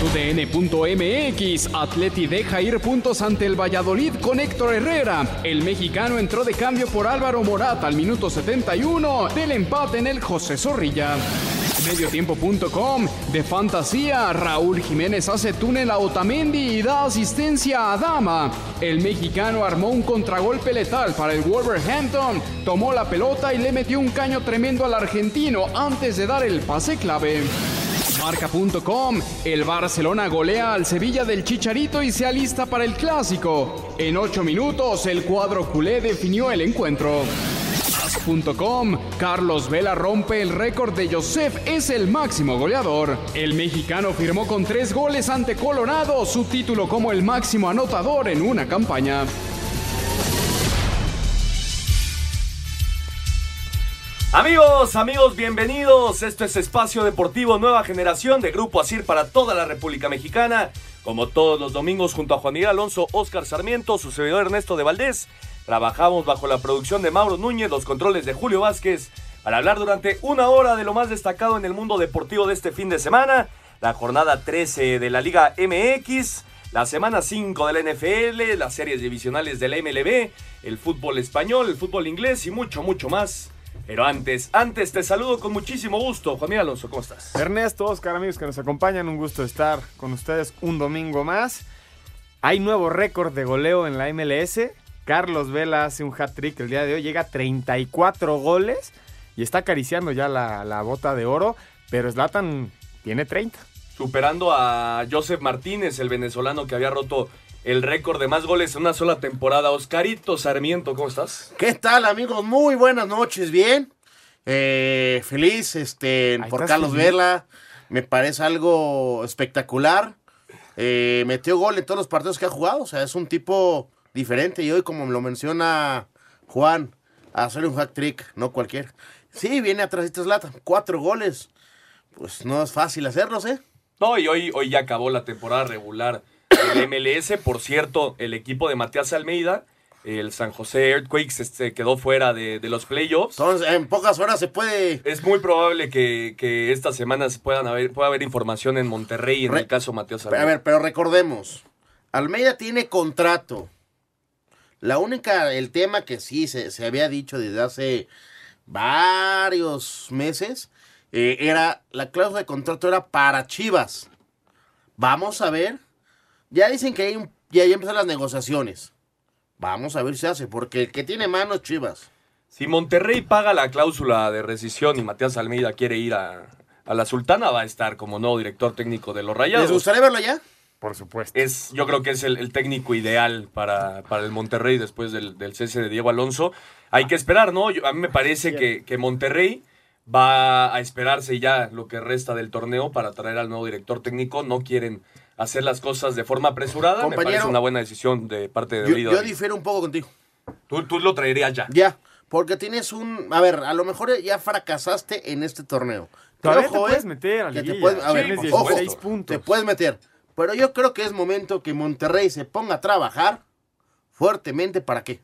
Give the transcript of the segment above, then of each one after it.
TUDN.mx, Atleti deja ir puntos ante el Valladolid con Héctor Herrera. El mexicano entró de cambio por Álvaro Morata al minuto 71 del empate en el José Zorrilla. Mediotiempo.com, de fantasía, Raúl Jiménez hace túnel a Otamendi y da asistencia a Dama. El mexicano armó un contragolpe letal para el Wolverhampton, tomó la pelota y le metió un caño tremendo al argentino antes de dar el pase clave. Marca.com, el Barcelona golea al Sevilla del Chicharito y se alista para el clásico. En ocho minutos, el cuadro culé definió el encuentro. As.com, Carlos Vela rompe el récord de Joseph, es el máximo goleador. El mexicano firmó con tres goles ante Colorado su título como el máximo anotador en una campaña. Amigos, amigos, bienvenidos. Esto es Espacio Deportivo Nueva Generación de Grupo Asir para toda la República Mexicana. Como todos los domingos, junto a Juan Miguel Alonso, Oscar Sarmiento, su servidor Ernesto de Valdés, trabajamos bajo la producción de Mauro Núñez, los controles de Julio Vázquez, para hablar durante una hora de lo más destacado en el mundo deportivo de este fin de semana, la jornada 13 de la Liga MX, la semana 5 de la NFL, las series divisionales de la MLB, el fútbol español, el fútbol inglés y mucho, mucho más. Pero antes, antes te saludo con muchísimo gusto. Juan Miguel Alonso, ¿cómo estás? Ernesto, Oscar, amigos que nos acompañan, un gusto estar con ustedes un domingo más. Hay nuevo récord de goleo en la MLS. Carlos Vela hace un hat-trick el día de hoy, llega a 34 goles y está acariciando ya la, la bota de oro, pero Zlatan tiene 30. Superando a Joseph Martínez, el venezolano que había roto el récord de más goles en una sola temporada. Oscarito Sarmiento, ¿cómo estás? ¿Qué tal, amigos? Muy buenas noches, bien. Eh, feliz este, Ahí por estás, Carlos feliz. Vela. Me parece algo espectacular. Eh, metió gol en todos los partidos que ha jugado. O sea, es un tipo diferente. Y hoy, como lo menciona Juan, a hacer un hack trick, no cualquier. Sí, viene atrás de Zlatan. Cuatro goles. Pues no es fácil hacerlos, ¿eh? No, y hoy, hoy ya acabó la temporada regular del MLS. Por cierto, el equipo de Matías Almeida, el San José Earthquakes, este, quedó fuera de, de los playoffs. Entonces, en pocas horas se puede. Es muy probable que, que estas semanas puedan haber, pueda haber información en Monterrey en Re- el caso Matías Almeida. a ver, pero recordemos, Almeida tiene contrato. La única, el tema que sí se, se había dicho desde hace varios meses, eh, era, la cláusula de contrato era para Chivas. Vamos a ver. Ya dicen que hay un- ya, ya empezaron las negociaciones. Vamos a ver si se hace, porque el que tiene manos Chivas. Si Monterrey paga la cláusula de rescisión y Matías Almeida quiere ir a, a la Sultana, va a estar como nuevo director técnico de los ¿Les Rayados. gustaría verlo ya? Por supuesto. Es, yo creo que es el, el técnico ideal para, para el Monterrey después del, del cese de Diego Alonso. Hay que esperar, ¿no? Yo- a mí me parece que, que Monterrey va a esperarse ya lo que resta del torneo para traer al nuevo director técnico. No quieren hacer las cosas de forma apresurada. me Compañero, parece una buena decisión de parte de Yo, yo difiero un poco contigo. Tú, tú lo traerías ya. Ya, porque tienes un... A ver, a lo mejor ya fracasaste en este torneo. Todavía Ojo, te eh, puedes meter a te puedes- a ver, Tienes ojo, 16 puntos. Te puedes meter. Pero yo creo que es momento que Monterrey se ponga a trabajar fuertemente. ¿Para qué?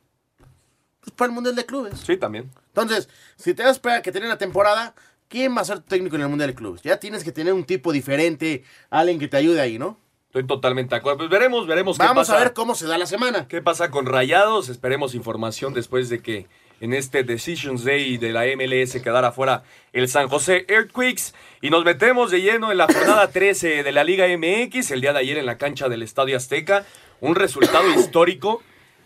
Pues para el Mundial de Clubes. Sí, también. Entonces, si te vas a esperar a que termine la temporada, ¿quién va a ser tu técnico en el Mundial de Clubes? Ya tienes que tener un tipo diferente, alguien que te ayude ahí, ¿no? Estoy totalmente de acuerdo. Pues veremos, veremos qué Vamos pasa. a ver cómo se da la semana. ¿Qué pasa con Rayados? Esperemos información después de que en este Decisions Day de la MLS quedara fuera el San José Earthquakes. Y nos metemos de lleno en la jornada 13 de la Liga MX, el día de ayer en la cancha del Estadio Azteca. Un resultado histórico.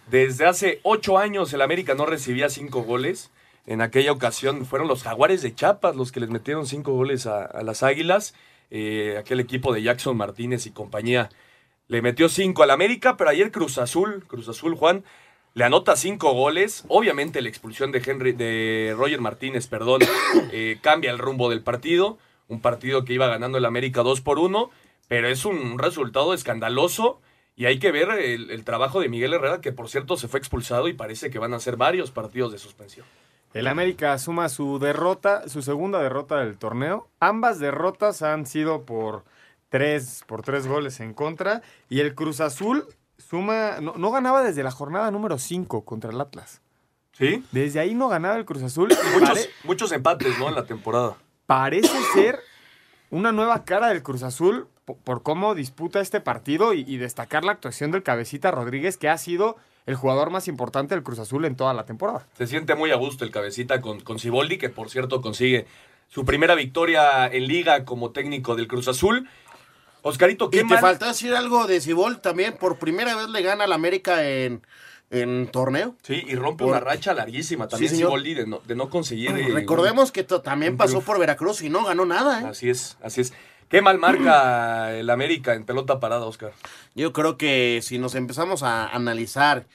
Desde hace ocho años el América no recibía cinco goles. En aquella ocasión fueron los Jaguares de Chiapas los que les metieron cinco goles a, a las Águilas. Eh, aquel equipo de Jackson Martínez y compañía le metió cinco al América, pero ayer Cruz Azul, Cruz Azul Juan, le anota cinco goles. Obviamente la expulsión de Henry, de Roger Martínez, perdón, eh, cambia el rumbo del partido. Un partido que iba ganando el América 2 por 1, pero es un resultado escandaloso. Y hay que ver el, el trabajo de Miguel Herrera, que por cierto se fue expulsado y parece que van a ser varios partidos de suspensión. El América suma su derrota, su segunda derrota del torneo. Ambas derrotas han sido por tres, por tres goles en contra. Y el Cruz Azul suma, no, no ganaba desde la jornada número 5 contra el Atlas. ¿Sí? Desde ahí no ganaba el Cruz Azul. Muchos, pare- muchos empates, ¿no? En la temporada. parece ser una nueva cara del Cruz Azul po- por, cómo disputa este partido y, y destacar la actuación del Cabecita Rodríguez, que ha sido el jugador más importante del Cruz Azul en toda la temporada. Se siente muy a gusto el cabecita con, con Siboldi, que por cierto consigue su primera victoria en liga como técnico del Cruz Azul. Oscarito, Y qué te mal- faltó decir algo de Cibol también. Por primera vez le gana al América en, en torneo. Sí, y rompe Por- una racha larguísima también Sí, señor. Siboldi de no, de no conseguir. eh, Recordemos que también pasó triunfo. por Veracruz y no ganó nada. ¿eh? Así es, así es. Qué mal marca el América en pelota parada, Oscar. Yo creo que si nos empezamos a analizar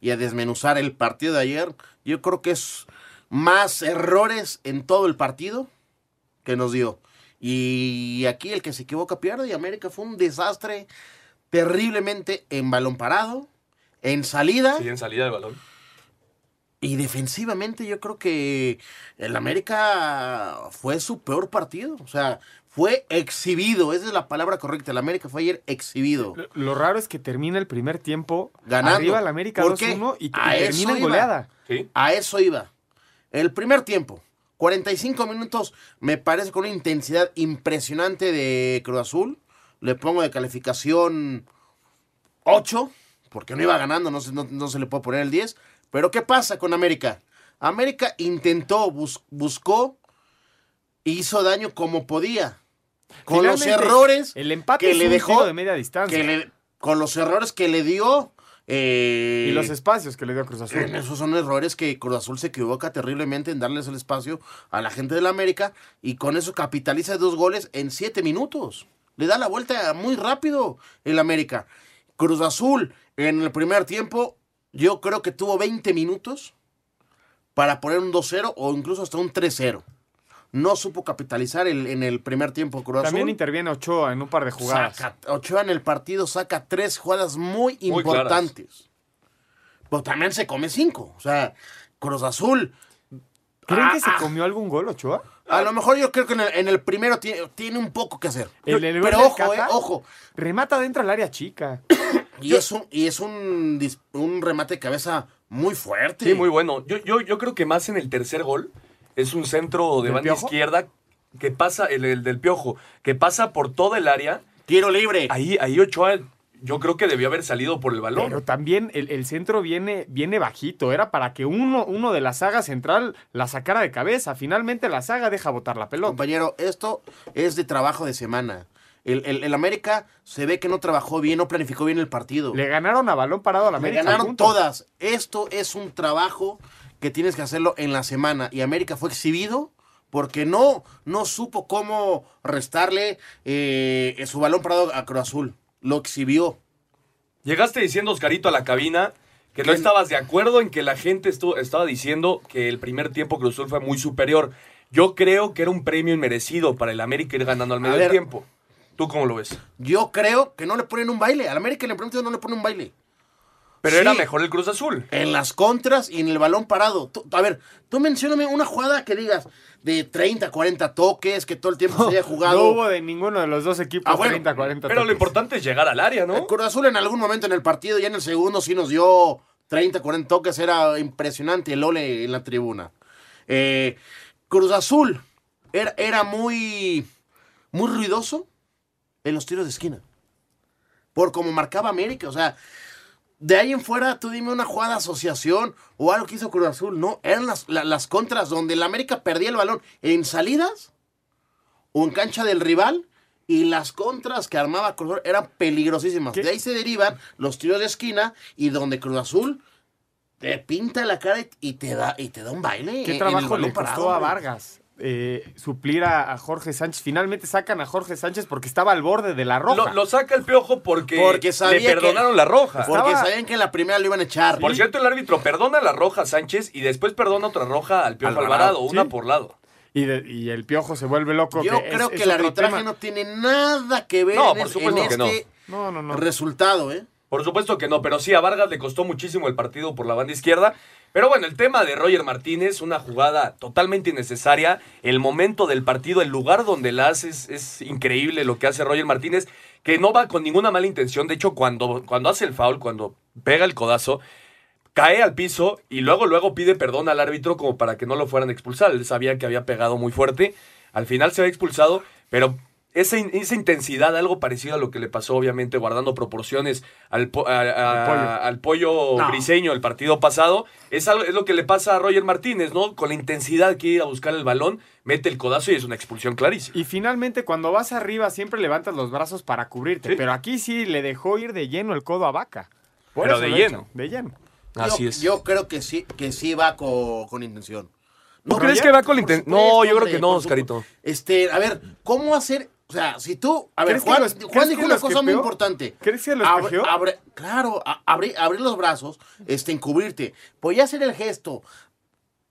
y a desmenuzar el partido de ayer, yo creo que es más errores en todo el partido que nos dio. Y aquí el que se equivoca pierde y América fue un desastre terriblemente en balón parado, en salida Sí, en salida de balón. y defensivamente yo creo que el América fue su peor partido. O sea, fue exhibido, esa es la palabra correcta. El América fue ayer exhibido. Lo, lo raro es que termina el primer tiempo Ganando. arriba el América ¿Por qué? 2-1 y, y A eso termina en goleada. Sí. A eso iba. El primer tiempo, 45 minutos, me parece con una intensidad impresionante de Cruz Azul. Le pongo de calificación 8, porque no iba ganando, no se, no, no se le puede poner el 10. Pero ¿qué pasa con América? América intentó, bus- buscó, hizo daño como podía. Con los errores el empate que le dejó de media distancia. que le- con los errores que le dio. eh, Y los espacios que le dio Cruz Azul. esos son errores que Cruz Azul se equivoca terriblemente en darles el espacio a la gente de la América y con eso capitaliza dos goles en siete minutos. Le da la vuelta muy rápido el América. Cruz Azul en el primer tiempo yo creo que tuvo 20 minutos para poner un 2-0 o incluso hasta un 3-0. No supo capitalizar el- en el primer tiempo Cruz También Azul. interviene Ochoa en un par de jugadas. Saca- Ochoa en el partido saca tres jugadas muy, Muy importantes. Pero también se come cinco. O sea, Cruz Azul. ¿Creen que Ah, se ah. comió algún gol Ochoa? A lo mejor yo creo que en el, en el primero tiene, tiene un poco que hacer. El- el Pero ojo, eh, ojo. Remata dentro del área chica. Y es un, y es un, un remate de cabeza muy fuerte. Sí, muy bueno. Yo, yo, yo creo que más en el tercer gol es un centro de ¿Del banda Piojo? izquierda que pasa, el, el del piojo, que pasa por toda el área. Tiro libre. Ahí, ahí Ochoa, yo creo que debió haber salido por el balón. Pero también el, el centro viene, viene bajito. Era para que uno, uno de la saga central la sacara de cabeza. Finalmente la saga deja botar la pelota. Compañero, esto es de trabajo de semana. El, el- el América se ve que no trabajó bien, no planificó bien el partido. Le ganaron a balón parado a la Le América. ganaron todas. Esto es un trabajo que tienes que hacerlo en la semana. Y América fue exhibido porque no, no supo cómo restarle eh, su balón parado a Cruz Azul. Lo exhibió. Llegaste diciendo, Oscarito, a la cabina que no estabas de acuerdo en que la gente estuvo, estaba diciendo que el primer tiempo Cruz Azul fue muy superior. Yo creo que era un premio inmerecido para el América ir ganando al medio ver. tiempo. ¿Tú cómo lo ves? Yo creo que no le ponen un baile. Al América tiempo no le ponen un baile. Pero Sí. era mejor el Cruz Azul. En las contras y en el balón parado. Tú- a ver, tú mencióname una jugada que digas de 30, 40 toques, que todo el tiempo se haya jugado. No hubo de ninguno de los dos equipos Ah, bueno, 30, 40 Pero lo importante es llegar al área, ¿no? El Cruz Azul en algún momento en el partido, ya en el segundo, sí nos dio 30, 40 toques. Era impresionante el ole en la tribuna. Eh, Cruz Azul era, era muy, muy ruidoso en los tiros de esquina. Por como marcaba América. O sea, de ahí en fuera, tú dime una jugada de asociación o algo que hizo Cruz Azul. No, eran las, la- las contras donde el América perdía el balón en salidas o en cancha del rival. Y las contras que armaba Cruz Azul eran peligrosísimas. ¿Qué? De ahí se derivan los tiros de esquina y donde Cruz Azul te pinta la cara y- te da, y te da un baile. ¿Qué en trabajo balón le costó parado, a. Vargas? Eh, suplir a, a Jorge Sánchez. Finalmente sacan a Jorge Sánchez porque estaba al borde de la roja. Lo, lo saca el piojo porque, Porque sabía le perdonaron que- la roja. Porque Estaba- sabían que en la primera lo iban a echar. Por cierto, el árbitro perdona la roja a Sánchez y después perdona otra roja al Piojo Alvarado, una sí. por lado. Y, de- y el piojo se vuelve loco. Yo que creo es que el arbitraje tema. no tiene nada que ver No, en, por es- supuesto en que no. este No, no, no. resultado, ¿eh? Por supuesto que no, pero sí, a Vargas le costó muchísimo el partido por la banda izquierda. Pero bueno, el tema de Roger Martínez, una jugada totalmente innecesaria. El momento del partido, el lugar donde la haces, es increíble lo que hace Roger Martínez, que no va con ninguna mala intención. De hecho, cuando, cuando hace el foul, cuando pega el codazo, cae al piso y luego, luego pide perdón al árbitro como para que no lo fueran a expulsar. Él sabía que había pegado muy fuerte. Al final se ve expulsado, pero esa, in- esa intensidad, algo parecido a lo que le pasó, obviamente, guardando proporciones al, po- a- a- Al pollo. al pollo No. briseño el partido pasado, es, algo, es lo que le pasa a Roger Martínez, ¿no? Con la intensidad que ir a buscar el balón, mete el codazo y es una expulsión clarísima. Y finalmente, cuando vas arriba, siempre levantas los brazos para cubrirte. Sí. Pero aquí sí le dejó ir de lleno el codo a Vaca. Por Pero de lleno. De lleno. Así yo, es. Yo creo que sí, que sí va co- con intención. ¿Tú No, crees que va con la intención? No, yo creo que no, Oscarito. Este, a ver, ¿cómo hacer? O sea, si tú. A ver, ¿Crees que Juan, los- Juan dijo una cosa muy importante. ¿Crees que lo Abre- espejeó? abre- claro, a- abrir, abrir los brazos, este, encubrirte. Pues ya hacer el gesto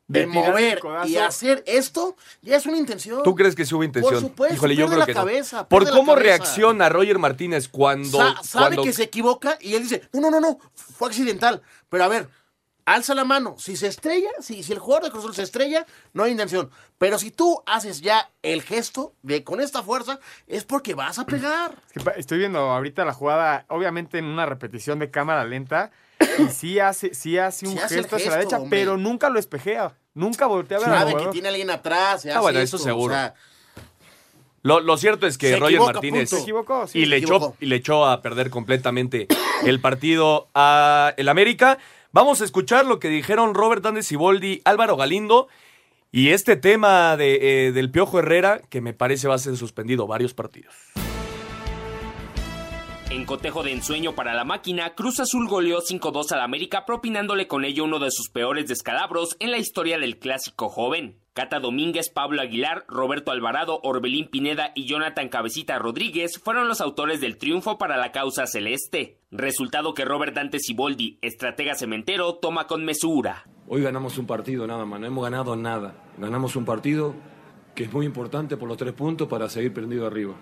de, mover y hacer esto, ya es una intención. ¿Tú crees que sí hubo intención? Por supuesto, Híjole, yo creo la que cabeza, no. Por cómo cabeza. reacciona Roger Martínez cuando, Sa- sabe cuando que se equivoca y él dice, no, no, no, no, fue accidental. Pero a ver, alza la mano. Si se estrella, si, si el jugador de Cruz Azul se estrella, no hay intención. Pero si tú haces ya el gesto de con esta fuerza, es porque vas a pegar. Es que pa- estoy viendo ahorita la jugada, obviamente en una repetición de cámara lenta. Y sí hace, sí hace un Sí hace el gesto hacia la derecha, hombre. pero nunca lo espejea. Nunca voltea a ver Sabe que tiene alguien atrás. Ah, bueno, eso seguro. o sea, Lo, lo cierto es que Se Roger equivoca, Martínez. Se equivocó, sí. y, se le echó, equivocó. y le echó a perder completamente el partido a el América. Vamos a escuchar lo que dijeron Robert Andes Siboldi, Álvaro Galindo y este tema de, eh, del Piojo Herrera que me parece va a ser suspendido varios partidos. En cotejo de ensueño para la máquina, Cruz Azul goleó 5-2 al América, propinándole con ello uno de sus peores descalabros en la historia del clásico joven. Cata Domínguez, Pablo Aguilar, Roberto Alvarado, Orbelín Pineda y Jonathan Cabecita Rodríguez fueron los autores del triunfo para la causa celeste. Resultado que Robert Dante Siboldi, estratega cementero, toma con mesura. Hoy ganamos un partido nada más, no hemos ganado nada. Ganamos un partido que es muy importante por los tres puntos para seguir prendido arriba.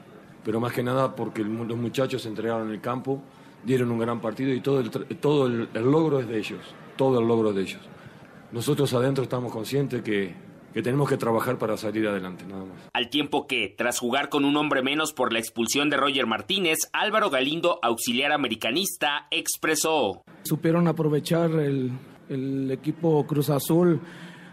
Pero más que nada porque los muchachos se entregaron en el campo, dieron un gran partido y todo, el, todo el, el logro es de ellos, todo el logro es de ellos. Nosotros adentro estamos conscientes que, que tenemos que trabajar para salir adelante, nada más. Al tiempo que, tras jugar con un hombre menos por la expulsión de Roger Martínez, Álvaro Galindo, auxiliar americanista, expresó. supieron aprovechar el, el equipo Cruz Azul,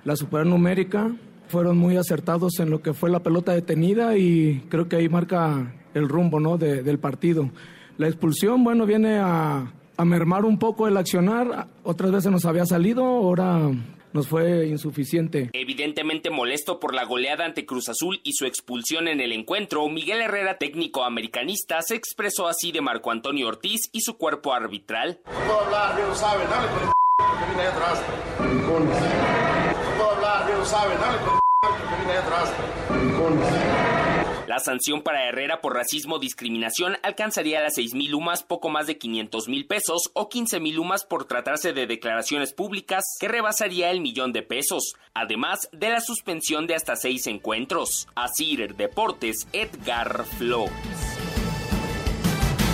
la supernumérica, fueron muy acertados en lo que fue la pelota detenida y creo que ahí marca el rumbo ¿no? de- del partido. La expulsión, bueno, viene a, a mermar un poco el accionar, otras veces nos había salido, ahora nos fue insuficiente. Evidentemente molesto por la goleada ante Cruz Azul y su expulsión en el encuentro, Miguel Herrera, técnico americanista, se expresó así de Marco Antonio Ortiz y su cuerpo arbitral. puedo hablar, bien lo saben, dale con el que viene ahí atrás. No puedo hablar, bien lo saben, dale con el que viene ahí atrás. La sanción para Herrera por racismo discriminación alcanzaría las 6 mil lumas, poco más de 500 mil pesos, o 15 mil lumas por tratarse de declaraciones públicas, que rebasaría el millón de pesos, además de la suspensión de hasta seis encuentros. Asir Deportes, Edgar Flores.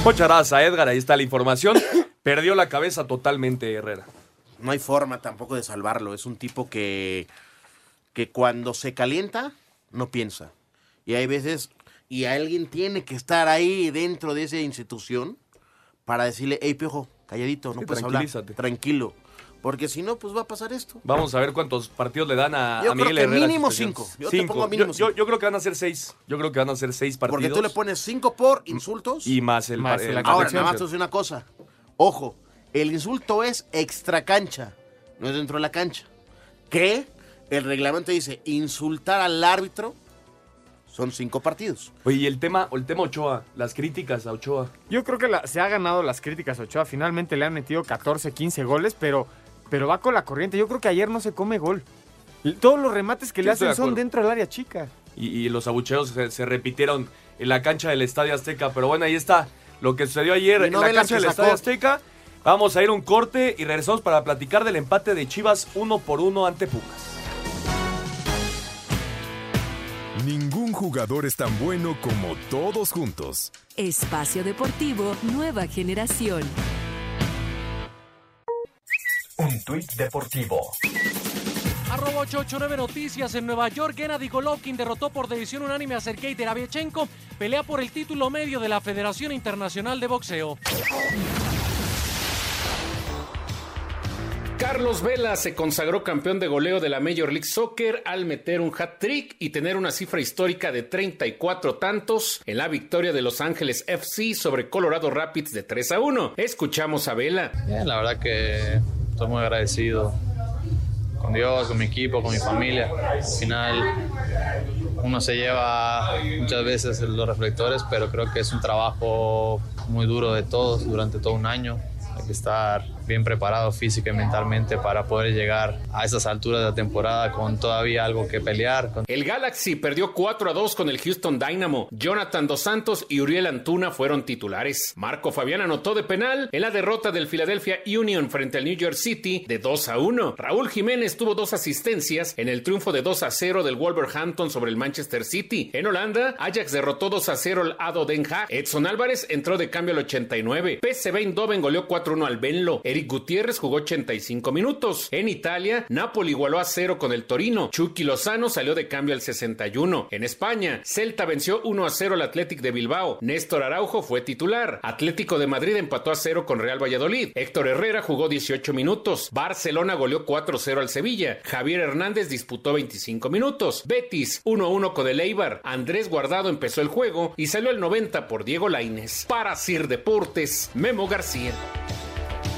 Pocharaza, Edgar, ahí está la información. Perdió la cabeza totalmente Herrera. No hay forma tampoco de salvarlo. Es un tipo que, que cuando se calienta, no piensa. Y hay veces, y alguien tiene que estar ahí dentro de esa institución para decirle, hey, piojo, calladito, no Sí, puedes hablar, tranquilo. Porque si no, pues va a pasar esto. Vamos a ver cuántos partidos le dan a, Yo a creo Miguel que Herrera. mínimo cinco. Yo te Cinco. pongo mínimo Yo- yo, cinco. yo creo que van a ser seis. Yo creo que van a ser seis partidos. Porque tú le pones cinco por insultos. Y más el... Más el- el- Ahora, nada más te voy a decir una cosa. Ojo, el insulto es extra cancha, no es dentro de la cancha. Que el reglamento dice insultar al árbitro son cinco partidos. Oye, y el tema, el tema Ochoa, las críticas a Ochoa. Yo creo que la- se ha ganado las críticas Ochoa. Finalmente le han metido 14, 15 goles, pero pero va con la corriente. Yo creo que ayer no se come gol. Y Todos los remates que le hacen de son dentro del área chica. Y, y los abucheos se, se repitieron en la cancha del Estadio Azteca. Pero bueno, ahí está lo que sucedió ayer en la cancha del. Estadio Azteca. Vamos a ir a un corte y regresamos para platicar del empate de Chivas uno por uno ante Pumas. Jugador es tan bueno como todos juntos. Espacio Deportivo Nueva Generación. Un tuit deportivo. Arroba 889 Noticias en Nueva York, Gennady Golovkin derrotó por decisión unánime a Sergei Terabiechenko, pelea por el título medio de la Federación Internacional de Boxeo. Carlos Vela se consagró campeón de goleo de la Major League Soccer al meter un hat-trick y tener una cifra histórica de 34 tantos en la victoria de Los Ángeles FC sobre Colorado Rapids de 3 a 1. Escuchamos a Vela. Bien, la verdad que estoy muy agradecido con Dios, con mi equipo, con mi familia. Al final uno se lleva muchas veces los reflectores, pero creo que es un trabajo muy duro de todos durante todo un año. Hay que estar bien preparado física y mentalmente para poder llegar a esas alturas de la temporada con todavía algo que pelear. El Galaxy perdió 4 a 2 con el Houston Dynamo. Jonathan Dos Santos y Uriel Antuna fueron titulares. Marco Fabián anotó de penal en la derrota del Philadelphia Union frente al New York City de 2 a 1. Raúl Jiménez tuvo dos asistencias en el triunfo de 2 a 0 del Wolverhampton sobre el Manchester City. En Holanda, Ajax derrotó 2 a 0 al Ado Den Haag. Edson Álvarez entró de cambio al 89. PSV Eindhoven goleó 4-1 al Benlo. Eric Gutiérrez jugó 85 minutos. En Italia, Napoli igualó a 0 con el Torino. Chucky Lozano salió de cambio al 61. En España, Celta venció 1 a 0 al Athletic de Bilbao. Néstor Araujo fue titular. Atlético de Madrid empató a 0 con Real Valladolid. Héctor Herrera jugó 18 minutos. Barcelona goleó 4-0 al Sevilla. Javier Hernández disputó 25 minutos. Betis 1-1 con el Eibar. Andrés Guardado empezó el juego y salió al 90 por Diego Lainez. Para Sir Deportes, Memo García.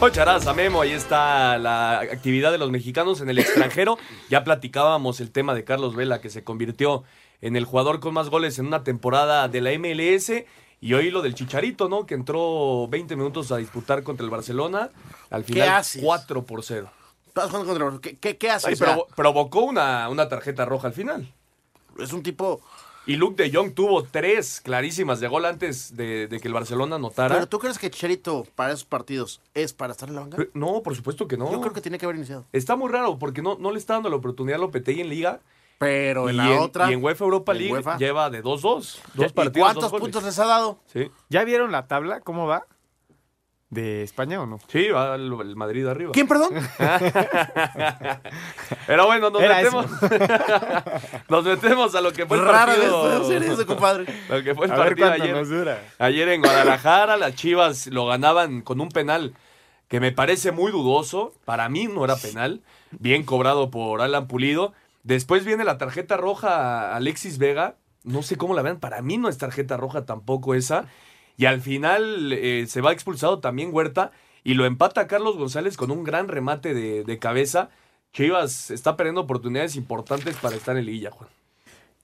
Ocharaza, Memo, ahí está la actividad de los mexicanos en el extranjero. Ya platicábamos el tema de Carlos Vela, que se convirtió en el jugador con más goles en una temporada de la MLS. Y hoy lo del Chicharito, ¿no? Que entró 20 minutos a disputar contra el Barcelona. Al final, haces? 4 por 0. Estás jugando contra los- ¿Qué, qué, qué haces? Ay, O sea, provo- provocó una, una tarjeta roja al final. es un tipo. Y Luke de Jong tuvo tres clarísimas de gol antes de, de que el Barcelona anotara. ¿Pero tú crees que Chicharito para esos partidos es para estar en la banca? Pero- No, por supuesto que no. Yo creo que tiene que haber iniciado. Está muy raro porque no, no le está dando la oportunidad a Lopetegui en Liga. Pero en y la otra. Y en UEFA Europa League UEFA. lleva de 2-2. Dos ¿Y partidos. ¿Cuántos dos puntos les ha dado? Sí. ¿Ya vieron la tabla? ¿Cómo va? ¿De España o no? Sí, va el, el Madrid arriba. ¿Quién, perdón? Pero bueno, nos Era metemos. nos metemos a lo que fue el Rara vez partido. puedo hacer eso, compadre. Lo que fue el A partido ayer. nos dura. Ayer en Guadalajara, las Chivas lo ganaban con un penal que me parece muy dudoso. Para mí no era penal. Bien cobrado por Alan Pulido. Después viene la tarjeta roja a Alexis Vega. No sé cómo la vean. Para mí no es tarjeta roja tampoco esa. Y al final eh, se va expulsado también Huerta. Y lo empata Carlos González con un gran remate de, cabeza. Chivas está perdiendo oportunidades importantes para estar en liguilla, Juan.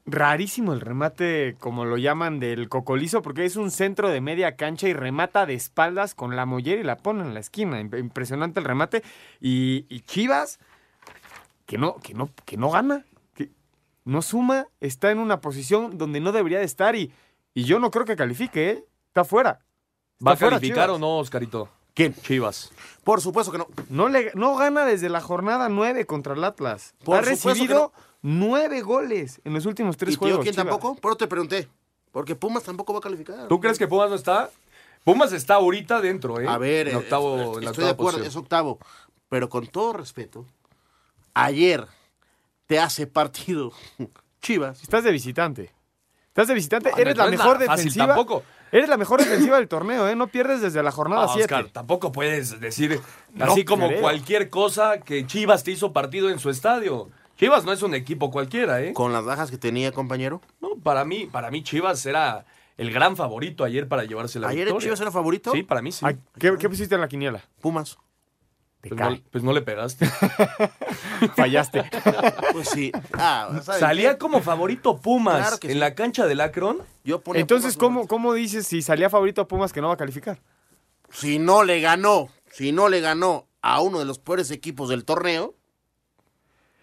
Rarísimo el remate, como lo llaman, del cocolizo, porque es un centro de media cancha y remata de espaldas con la mollera y la pone en la esquina. Imp- Impresionante el remate. Y, y Chivas, que no, que no, que no gana, que no suma, está en una posición donde no debería de estar y, y yo no creo que califique, ¿eh? Está fuera. ¿Va a fuera, calificar Chivas. o no, Oscarito? ¿Quién? Chivas. Por supuesto que no. No, le, no gana desde la jornada 9 contra el Atlas. Por ha recibido nueve goles en los últimos tres ¿Y tío, juegos. quién Chivas. tampoco? Pero te pregunté. Porque Pumas tampoco va a calificar. ¿Tú crees que Pumas no está? Pumas está ahorita dentro, ¿eh? A ver, en eh, octavo, en la estoy de acuerdo, posición. es octavo. Pero con todo respeto, ayer te hace partido Chivas. Estás de visitante. Estás de visitante, No, eres no la es mejor nada fácil defensiva. tampoco. Eres la mejor defensiva del torneo, ¿eh? No pierdes desde la jornada Ah, 7. Oscar, tampoco puedes decir No así como creo. cualquier cosa que Chivas te hizo partido en su estadio. Chivas no es un equipo cualquiera, ¿eh? Con las bajas que tenía, compañero. No, para mí, para mí Chivas era el gran favorito ayer para llevarse la ¿Ayer victoria. Chivas era favorito? Sí, para mí sí. Ay, ¿qué, qué pusiste en la quiniela? Pumas. Pues no, pues no le pegaste. Fallaste. Pues sí. Ah, ¿sabes Salía qué? como favorito Pumas Claro en sí. la cancha del Akron. Yo ponía Entonces, ¿cómo, ¿cómo dices si salía favorito a Pumas que no va a calificar? Si no le ganó, si no le ganó a uno de los peores equipos del torneo,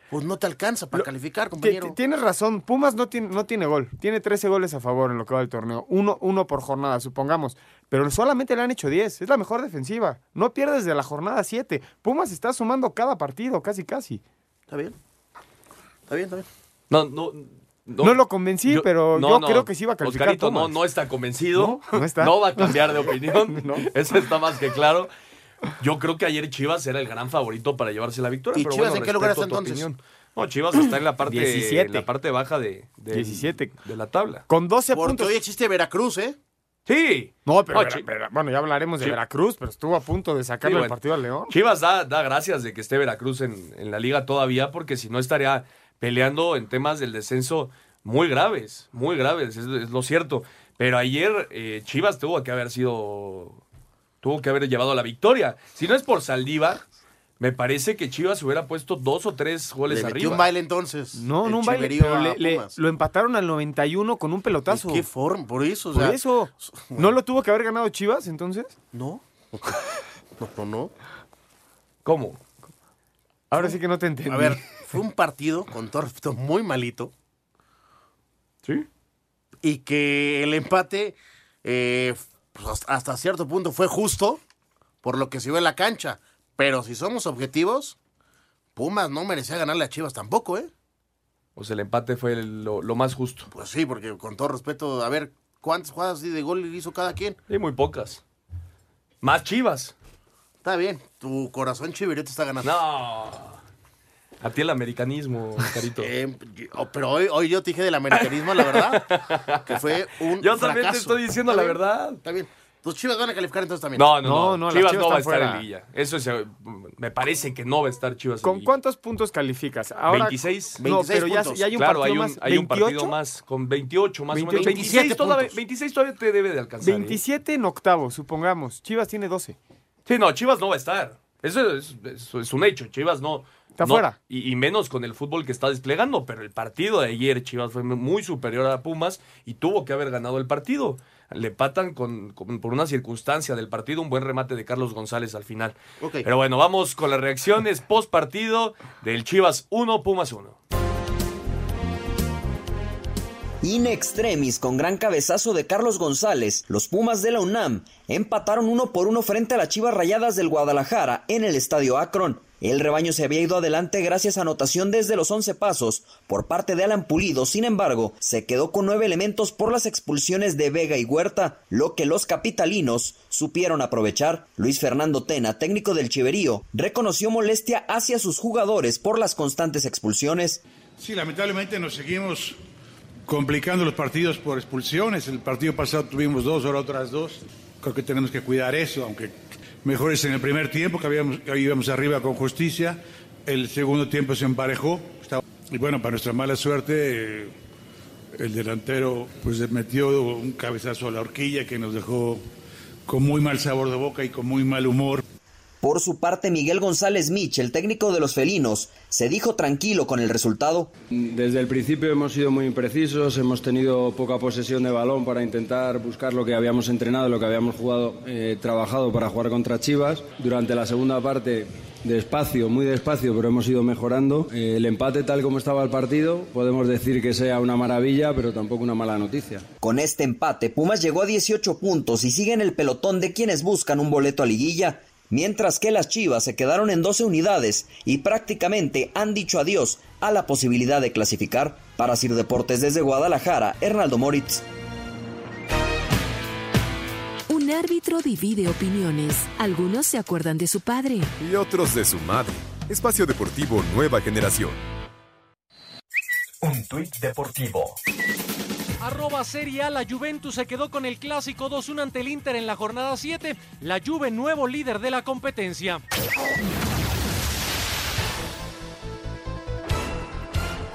pues no te alcanza para calificar, compañero. Tienes razón, Pumas no tiene, no tiene gol. Tiene 13 goles a favor en lo que va del torneo. Uno, uno por jornada, supongamos. Pero solamente le han hecho 10. Es la mejor defensiva. No pierdes de la jornada 7. Pumas está sumando cada partido, casi, casi. Está bien. Está bien, está bien. No, no. No lo convencí, pero yo creo que sí va a calificar Oscarito no, Pumas. no está convencido. No, no está. va a cambiar de opinión. Eso está más que claro. Yo creo que ayer Chivas era el gran favorito para llevarse la victoria. ¿Y pero Chivas bueno, en qué lugar está entonces? opinión. No, Chivas está en la parte, 17. en la parte baja de, de, 17. de la tabla. Con 12 Porque puntos. hoy existe Veracruz, ¿eh? Sí. No, pero, Vera- Vera- bueno, ya hablaremos de Veracruz, pero estuvo a punto de sacarle Sí, el partido al León. Chivas da, da gracias de que esté Veracruz en, en la liga todavía, porque si no estaría peleando en temas del descenso muy graves, muy graves, es, es lo cierto. Pero ayer eh, Chivas tuvo que haber sido, tuvo que haber llevado la victoria. Si no es por Saldívar, me parece que Chivas hubiera puesto dos o tres goles Le metió arriba. un baile entonces. No, no un baile, pero le- le- lo empataron al 91 con un pelotazo. ¿De qué forma? Por eso, o Por sea, eso. ¿No lo tuvo que haber ganado Chivas entonces? No. No, no, no. ¿Cómo? Ahora sí que no te entendí. A ver, fue un partido, con todo respeto, muy malito. Sí. Y que el empate, eh, pues, hasta- hasta cierto punto, fue justo por lo que se vio en la cancha. Pero si somos objetivos, Pumas no merecía ganarle a Chivas tampoco, ¿eh? Pues el empate fue el- lo, lo más justo. Pues sí, porque con todo respeto, a ver, ¿cuántas jugadas de gol hizo cada quien? Y muy pocas. Más Chivas. Está bien, tu corazón chivirete está ganando. No. A ti el americanismo, Carito. Eh, yo- pero hoy, hoy yo te dije del americanismo, la verdad, que fue un Yo también te estoy diciendo la bien, verdad. Está bien. Tus chivas van a calificar entonces también. No, no, no. No, Chivas, Chivas no va a estar fuera. en Lilla. Eso es, eh, me parece que no va a estar Chivas en ¿Con cuántos puntos calificas? Ahora, 26. No, 26 pero ya, puntos. ya hay un claro, hay partido un, más. hay un partido 28, más con 28 más o menos. 27 26 todavía, puntos. 26 todavía te debe de alcanzar. ¿eh? 27 en octavo, supongamos. Chivas tiene 12. Sí, no, Chivas no va a estar. Eso es, eso es un hecho. Chivas no. Está no- fuera. Y, y menos con el fútbol que está desplegando. Pero el partido de ayer, Chivas fue muy superior a Pumas y tuvo que haber ganado el partido. Le patan con, con- por una circunstancia del partido, un buen remate de Carlos González al final. Pero bueno, vamos con las reacciones post partido del Chivas 1, Pumas 1. In extremis, con gran cabezazo de Carlos González, los Pumas de la UNAM empataron uno por uno frente a las Chivas Rayadas del Guadalajara en el Estadio Akron. El rebaño se había ido adelante gracias a anotación desde los 11 pasos por parte de Alan Pulido, sin embargo, se quedó con nueve elementos por las expulsiones de Vega y Huerta, lo que los capitalinos supieron aprovechar. Luis Fernando Tena, técnico del Chiverío, reconoció molestia hacia sus jugadores por las constantes expulsiones. Sí, lamentablemente nos seguimos complicando los partidos por expulsiones. El partido pasado tuvimos dos, ahora otras dos. Creo que tenemos que cuidar eso, aunque mejor es en el primer tiempo, que, habíamos, íbamos arriba con justicia. El segundo tiempo se emparejó. Y bueno, para nuestra mala suerte, eh, el delantero pues metió un cabezazo a la horquilla que nos dejó con muy mal sabor de boca y con muy mal humor. Por su parte, Miguel González Mich, el técnico de los felinos, se dijo tranquilo con el resultado. Desde el principio hemos sido muy imprecisos, hemos tenido poca posesión de balón para intentar buscar lo que habíamos entrenado, lo que habíamos jugado, eh, trabajado para jugar contra Chivas. Durante la segunda parte, despacio, muy despacio, pero hemos ido mejorando. Eh, el empate tal como estaba el partido, podemos decir que sea una maravilla, pero tampoco una mala noticia. Con este empate, Pumas llegó a 18 puntos y sigue en el pelotón de quienes buscan un boleto a liguilla, mientras que las Chivas se quedaron en 12 unidades y prácticamente han dicho adiós a la posibilidad de clasificar. Para Sir Deportes desde Guadalajara, Hernaldo Moritz. Un árbitro divide opiniones. Algunos se acuerdan de su padre. Y otros de su madre. Espacio Deportivo Nueva Generación. Un tuit deportivo. Arroba Serie A, la Juventus se quedó con el clásico 2-1 ante el Inter en la jornada 7. La Juve, nuevo líder de la competencia.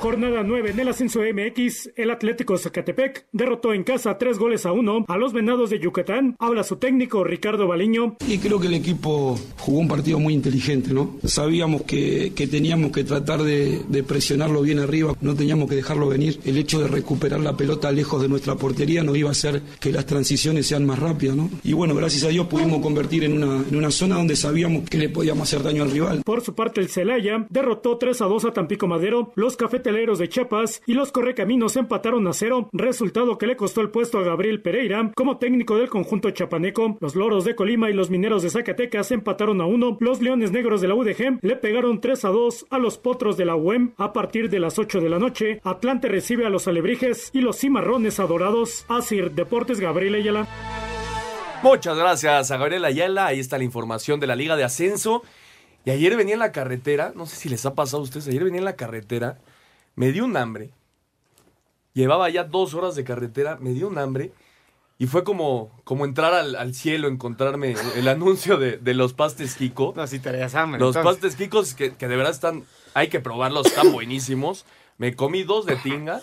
Jornada 9 en el ascenso MX, el Atlético Zacatepec derrotó en casa tres goles a uno a los Venados de Yucatán. Habla su técnico Ricardo Baliño. Y creo que el equipo jugó un partido muy inteligente, ¿no? Sabíamos que, que teníamos que tratar de, de, presionarlo bien arriba, no teníamos que dejarlo venir. El hecho de recuperar la pelota lejos de nuestra portería nos iba a hacer que las transiciones sean más rápidas, ¿no? Y bueno, gracias a Dios pudimos convertir en una, en una zona donde sabíamos que le podíamos hacer daño al rival. Por su parte, el Celaya derrotó 3 a 2 a Tampico Madero. Los de Chiapas y los Correcaminos empataron a cero, resultado que le costó el puesto a Gabriel Pereira como técnico del conjunto chapaneco. Los Loros de Colima y los Mineros de Zacatecas empataron a uno. Los Leones Negros de la UDG le pegaron 3 a 2 a los Potros de la UEM a partir de las 8 de la noche. Atlante recibe a los Alebrijes y los Cimarrones Adorados. Asir Deportes Gabriel Ayala. Muchas gracias a Gabriel Ayala. Ahí está la información de la Liga de Ascenso. Y ayer venía en la carretera, no sé si les ha pasado a ustedes, ayer venía en la carretera me dio un hambre. Llevaba ya dos horas de carretera, me dio un hambre. Y fue como, como entrar al, cielo, encontrarme el anuncio de, los pastes Kiko. No, si te hambre. Los pastes Kikos que, que, de verdad están, hay que probarlos, están buenísimos. Me comí dos de tinga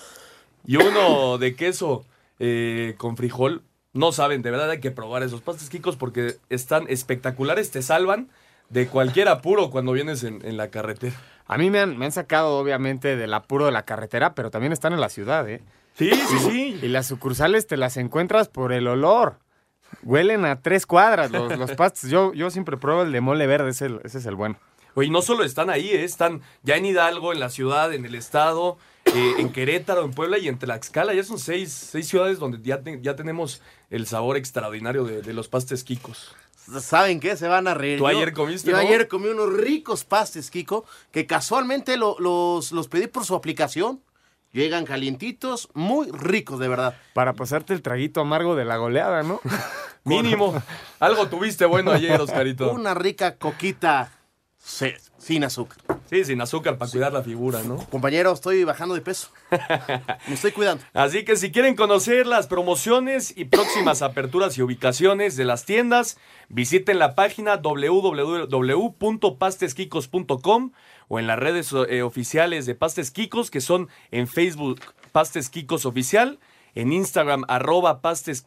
y uno de queso eh, con frijol. No saben, de verdad hay que probar esos pastes Kikos porque están espectaculares, te salvan de cualquier apuro cuando vienes en, en la carretera. A mí me han, me han sacado, obviamente, del apuro de la carretera, pero también están en la ciudad, ¿eh? Sí, sí, sí. Y las sucursales te las encuentras por el olor. Huelen a tres cuadras los, los pastos. Yo, yo siempre pruebo el de mole verde, ese, ese es el bueno. Oye, no solo están ahí, ¿eh? están ya en Hidalgo, en la ciudad, en el estado, eh, en Querétaro, en Puebla y en Tlaxcala. Ya son seis, seis ciudades donde ya, ya tenemos el sabor extraordinario de, de los pastes quicos. ¿Saben qué? Se van a reír. ¿Tú ayer comiste? Yo ayer comí unos ricos pastes, Kiko, que casualmente los, los pedí por su aplicación. Llegan calientitos, muy ricos, de verdad. Para pasarte el traguito amargo de la goleada, ¿no? Mínimo. Algo tuviste bueno ayer, Oscarito. Una rica coquita sin azúcar. Sí, sin azúcar para cuidar la figura, ¿no? Compañero, estoy bajando de peso. Me estoy cuidando. Así que si quieren conocer las promociones y próximas aperturas y ubicaciones de las tiendas, visiten la página www.pastesquicos.com o en las redes eh, oficiales de Pastes Kikos, que son en Facebook Pastes Kikos Oficial, en Instagram arroba pastes-kikos.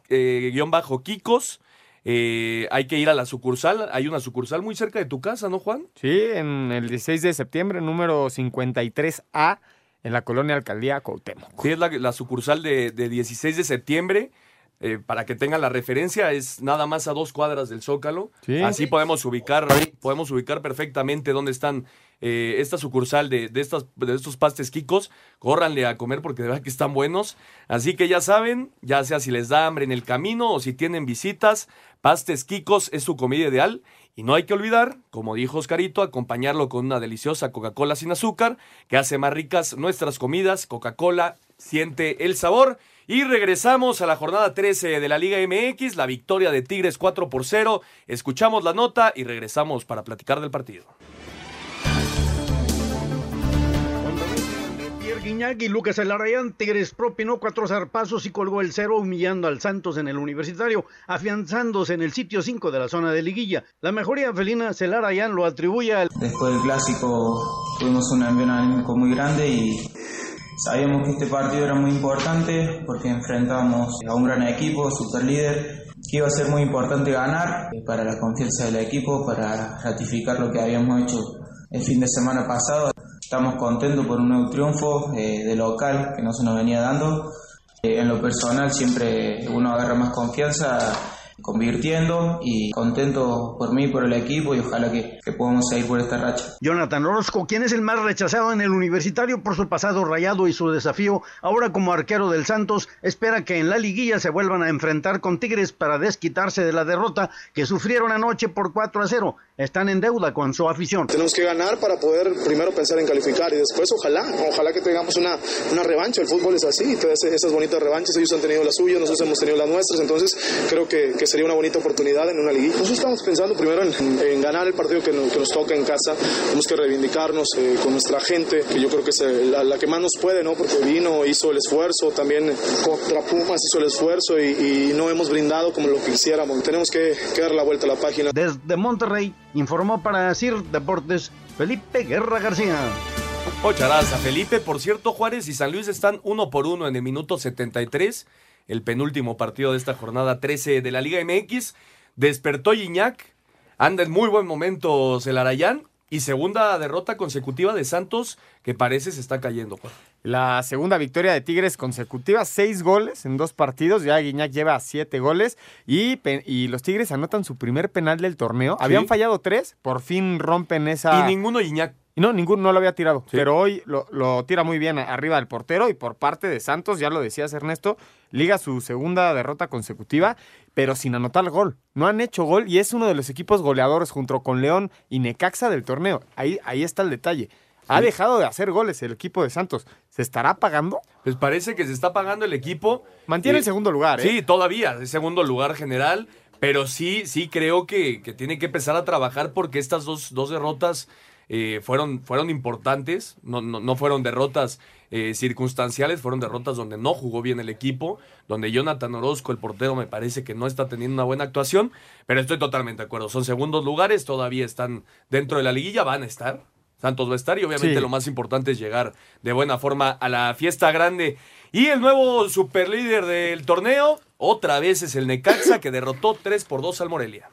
Eh, eh, hay que ir a la sucursal. Hay una sucursal muy cerca de tu casa, ¿no, Juan? Sí, en el 16 de septiembre, número 53A, en la colonia Alcaldía Cuauhtémoc. Sí, es la, sucursal de, 16 de septiembre. Eh, para que tengan la referencia, es nada más a dos cuadras del Zócalo. Así podemos ubicar, podemos ubicar perfectamente dónde están eh, esta sucursal de, de, estas, de estos pastes Kikos, córranle a comer porque de verdad que están buenos. Así que ya saben, ya sea si les da hambre en el camino o si tienen visitas, pastes Kikos es su comida ideal. Y no hay que olvidar, como dijo Oscarito, acompañarlo con una deliciosa Coca-Cola sin azúcar, que hace más ricas nuestras comidas. Coca-Cola siente el sabor. Y regresamos a la jornada 13 de la Liga MX, la victoria de Tigres 4 por 0. Escuchamos la nota y regresamos para platicar del partido. Guiñac y Lucas Alarayán, Tigres propinó cuatro zarpazos y colgó el cero, humillando al Santos en el Universitario, afianzándose en el sitio 5 de la zona de liguilla. La mejoría felina Celarayán lo atribuye al... Después del clásico tuvimos un ambiente muy grande y sabíamos que este partido era muy importante porque enfrentábamos a un gran equipo, super líder, que iba a ser muy importante ganar para la confianza del equipo, para ratificar lo que habíamos hecho el fin de semana pasado. Estamos contentos por un nuevo triunfo eh, de local que no se nos venía dando. Eh, en lo personal siempre uno agarra más confianza convirtiendo y contento por mí, por el equipo y ojalá que, que, podamos seguir por esta racha. Jonathan Orozco, quien es el más rechazado en el universitario por su pasado rayado y su desafío, ahora como arquero del Santos, espera que en la liguilla se vuelvan a enfrentar con Tigres para desquitarse de la derrota que sufrieron anoche por 4 a 0 están en deuda con su afición. Tenemos que ganar para poder primero pensar en calificar y después ojalá, ojalá que tengamos una, una revancha. El fútbol es así, esas bonitas revanchas, ellos han tenido las suyas, nosotros hemos tenido las nuestras, entonces creo que, que sería una bonita oportunidad en una liguilla. Nosotros estamos pensando primero en, ganar el partido que nos, que nos, toca en casa, tenemos que reivindicarnos eh, con nuestra gente, que yo creo que es eh, la, que más nos puede, ¿no? porque vino, hizo el esfuerzo, también contra Pumas hizo el esfuerzo y, y no hemos brindado como lo quisiéramos. Tenemos que, que dar la vuelta a la página. Desde Monterrey, informó para CIR Deportes Felipe Guerra García. Muchas gracias, Felipe. Por cierto, Juárez y San Luis están uno por uno en el minuto 73, el penúltimo partido de esta jornada 13 de la Liga MX. Despertó Iñak, anda en muy buen momento Celarayán y segunda derrota consecutiva de Santos que parece se está cayendo. La segunda victoria de Tigres consecutiva, seis goles en dos partidos. Ya Guiñac lleva siete goles y, y los Tigres anotan su primer penal del torneo. Sí. Habían fallado tres, por fin rompen esa. Y ninguno Iñak. No, ninguno no lo había tirado. Pero hoy lo, lo tira muy bien arriba del portero y por parte de Santos, ya lo decías Ernesto, liga su segunda derrota consecutiva, pero sin anotar gol. No han hecho gol y es uno de los equipos goleadores junto con León y Necaxa del torneo. Ahí, ahí está el detalle. Ha Sí. dejado de hacer goles el equipo de Santos. ¿Se estará pagando? Pues parece que se está pagando el equipo. Mantiene Eh, el segundo lugar, ¿eh? Sí, todavía, es segundo lugar general, pero sí, sí creo que, que tiene que empezar a trabajar porque estas dos, dos derrotas eh, fueron, fueron importantes, no, no, no fueron derrotas eh, circunstanciales, fueron derrotas donde no jugó bien el equipo, donde Jonathan Orozco, el portero, me parece que no está teniendo una buena actuación, pero estoy totalmente de acuerdo, son segundos lugares, todavía están dentro de la liguilla, van a estar. Santos va a estar y obviamente Sí. lo más importante es llegar de buena forma a la fiesta grande. Y el nuevo superlíder del torneo, otra vez es el Necaxa que derrotó 3 por 2 al Morelia.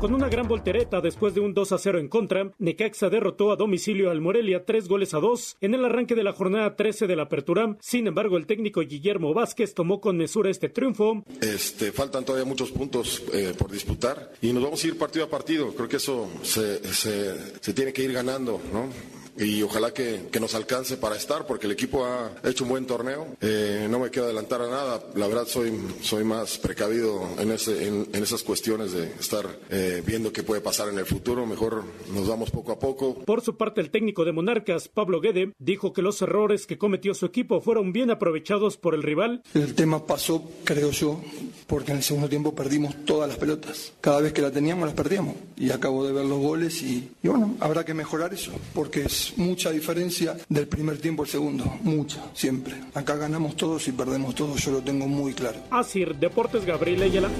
Con una gran voltereta después de un 2 a 0 en contra, Necaxa derrotó a domicilio al Morelia tres goles a dos en el arranque de la jornada 13 de la apertura. Sin embargo, el técnico Guillermo Vázquez tomó con mesura este triunfo. Este, faltan todavía muchos puntos eh, por disputar y nos vamos a ir partido a partido. Creo que eso se, se- se tiene que ir ganando, ¿no? Y ojalá que, que nos alcance para estar, porque el equipo ha hecho un buen torneo. Eh, no me quiero adelantar a nada. La verdad soy, soy más precavido en, ese, en, en esas cuestiones de estar eh, viendo qué puede pasar en el futuro. Mejor nos vamos poco a poco. Por su parte, el técnico de Monarcas, Pablo Guede, dijo que los errores que cometió su equipo fueron bien aprovechados por el rival. El tema pasó, creo yo, porque en el segundo tiempo perdimos todas las pelotas. Cada vez que la teníamos, las perdíamos. Y acabo de ver los goles y, y bueno, habrá que mejorar eso, porque es mucha diferencia del primer tiempo al segundo. Mucha, siempre. Acá ganamos todos y perdemos todos, yo lo tengo muy claro. Asir Deportes Gabriel Ayala.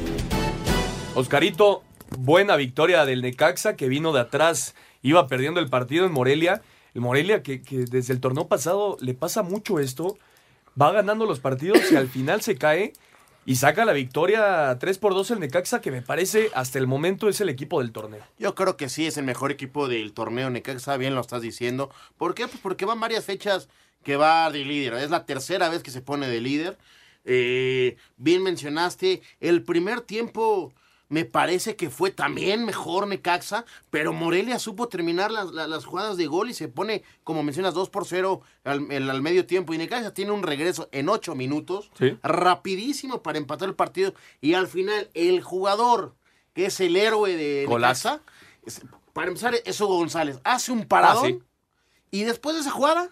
Oscarito, buena victoria del Necaxa que vino de atrás, iba perdiendo el partido en Morelia. El Morelia que, que desde el torneo pasado le pasa mucho esto, va ganando los partidos y al final se cae y saca la victoria 3 por 2 el Necaxa que me parece hasta el momento es el equipo del torneo. Yo creo que sí es el mejor equipo del torneo Necaxa, bien lo estás diciendo. ¿Por qué? Pues porque van varias fechas que va de líder. Es la tercera vez que se pone de líder. Eh, bien mencionaste, el primer tiempo me parece que fue también mejor Necaxa, pero Morelia supo terminar las, las- las jugadas de gol y se pone, como mencionas, 2 por 0 al, el- al medio tiempo. Y Necaxa tiene un regreso en 8 minutos, Sí. rapidísimo para empatar el partido. Y al final, el jugador, que es el héroe de. Necaxa, es- para empezar, es Hugo González, hace un paradón Ah, sí. y después de esa jugada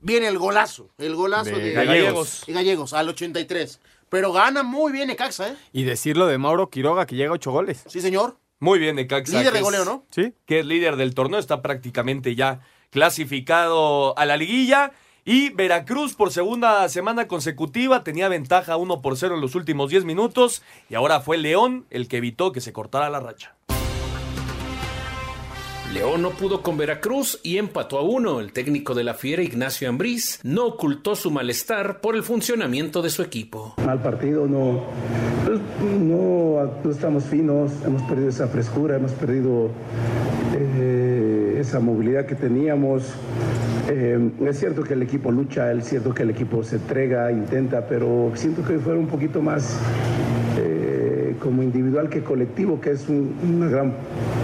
viene el golazo, el golazo De de, Gallegos. de Gallegos al 83. Pero gana muy bien Necaxa, ¿eh? Y decirlo de Mauro Quiroga que llega a ocho goles. Sí, señor. Muy bien, Necaxa. Líder de goleo, es- ¿no? Sí. Que es líder del torneo, está prácticamente ya clasificado a la liguilla. Y Veracruz por segunda semana consecutiva tenía ventaja 1 por 0 en los últimos 10 minutos. Y ahora fue León el que evitó que se cortara la racha. León no pudo con Veracruz y empató a uno. El técnico de la Fiera, Ignacio Ambriz, no ocultó su malestar por el funcionamiento de su equipo. Mal partido, no, pues, no, no estamos finos, hemos perdido esa frescura, hemos perdido eh, esa movilidad que teníamos. Eh, es cierto que el equipo lucha, es cierto que el equipo se entrega, intenta, pero siento que fue un poquito más como individual que colectivo, que es un- una gran